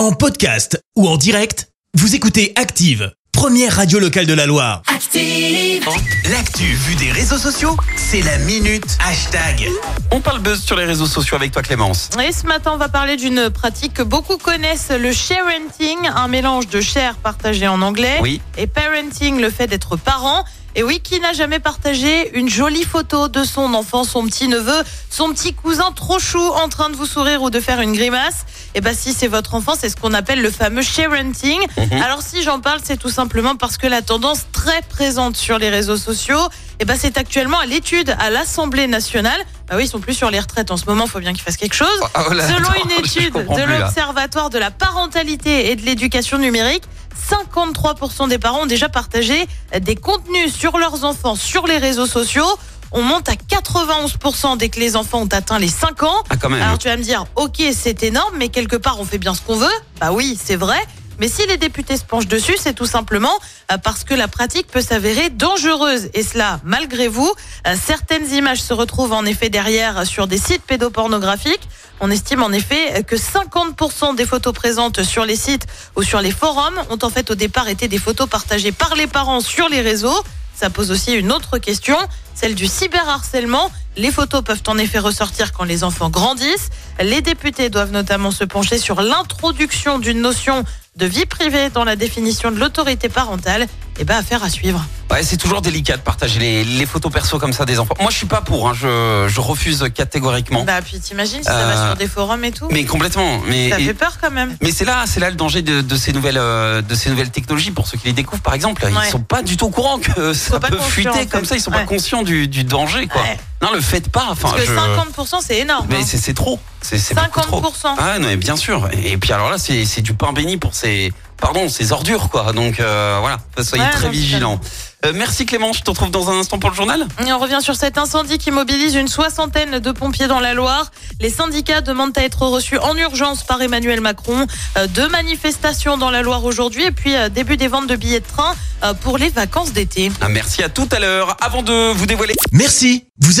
En podcast ou en direct, vous écoutez Active, première radio locale de la Loire. Active. L'actu vue des réseaux sociaux, c'est la minute hashtag. On parle buzz sur les réseaux sociaux avec toi Clémence. Et ce matin, on va parler d'une pratique que beaucoup connaissent, le sharenting, un mélange de share partagé en anglais Oui. et parenting, le fait d'être parent. Et oui, qui n'a jamais partagé une jolie photo de son enfant, son petit neveu, son petit cousin trop chou en train de vous sourire ou de faire une grimace? Et ben si c'est votre enfant, c'est ce qu'on appelle le fameux sharenting. Mhm. Alors si j'en parle, c'est tout simplement parce que la tendance très présente sur les réseaux sociaux, et ben c'est actuellement à l'étude à l'Assemblée nationale. Ah oui, ils sont plus sur les retraites en ce moment, il faut bien qu'ils fassent quelque chose. Ah, oh là, Selon attends, une étude de l'Observatoire de la parentalité et de l'éducation numérique, 53% des parents ont déjà partagé des contenus sur leurs enfants sur les réseaux sociaux. On monte à 91% dès que les enfants ont atteint les 5 ans. Ah quand même. Alors tu vas me dire, ok, c'est énorme, mais quelque part, on fait bien ce qu'on veut. Bah oui, c'est vrai. Mais si les députés se penchent dessus, c'est tout simplement euh, parce que la pratique peut s'avérer dangereuse. Et cela, malgré vous, Euh, certaines images se retrouvent en effet derrière sur des sites pédopornographiques. On estime en effet que 50% des photos présentes sur les sites ou sur les forums ont en fait au départ été des photos partagées par les parents sur les réseaux. Ça pose aussi une autre question, celle du cyberharcèlement. Les photos peuvent en effet ressortir quand les enfants grandissent. Les députés doivent notamment se pencher sur l'introduction d'une notion de vie privée dans la définition de l'autorité parentale. Et ben, affaire à suivre. Ouais, c'est toujours délicat de partager les, les photos perso comme ça des enfants. Moi, je suis pas pour. hein, je, je refuse catégoriquement. Bah, puis t'imagines si ça Euh, va sur des forums et tout. Mais complètement. Mais ça fait peur quand même. mais c'est là, c'est là le danger de, de ces nouvelles, euh, de ces nouvelles technologies. Pour ceux qui les découvrent, par exemple, Ouais. ils sont pas du tout au courant que ça peut fuiter en fait. comme ça. Ils sont pas conscients du, du danger, quoi. Ouais. Non, le faites pas. Enfin, Parce que je- 50% c'est énorme. Mais hein. c'est c'est trop. C'est c'est beaucoup trop. 50%. Ah non, mais bien sûr. Et puis alors là, c'est c'est du pain béni pour ces, pardon, ces ordures, quoi. Donc euh, voilà, soyez Ouais, très non, vigilants. Euh, merci Clément. Je te retrouve dans un instant pour le journal. Et on revient sur cet incendie qui mobilise une soixantaine de pompiers dans la Loire. Les syndicats demandent à être reçus en urgence par Emmanuel Macron. Euh, Deux manifestations dans la Loire aujourd'hui et puis euh, début des ventes de billets de train euh, pour les vacances d'été. Ah, merci à tout à l'heure. Avant de vous dévoiler. Merci, vous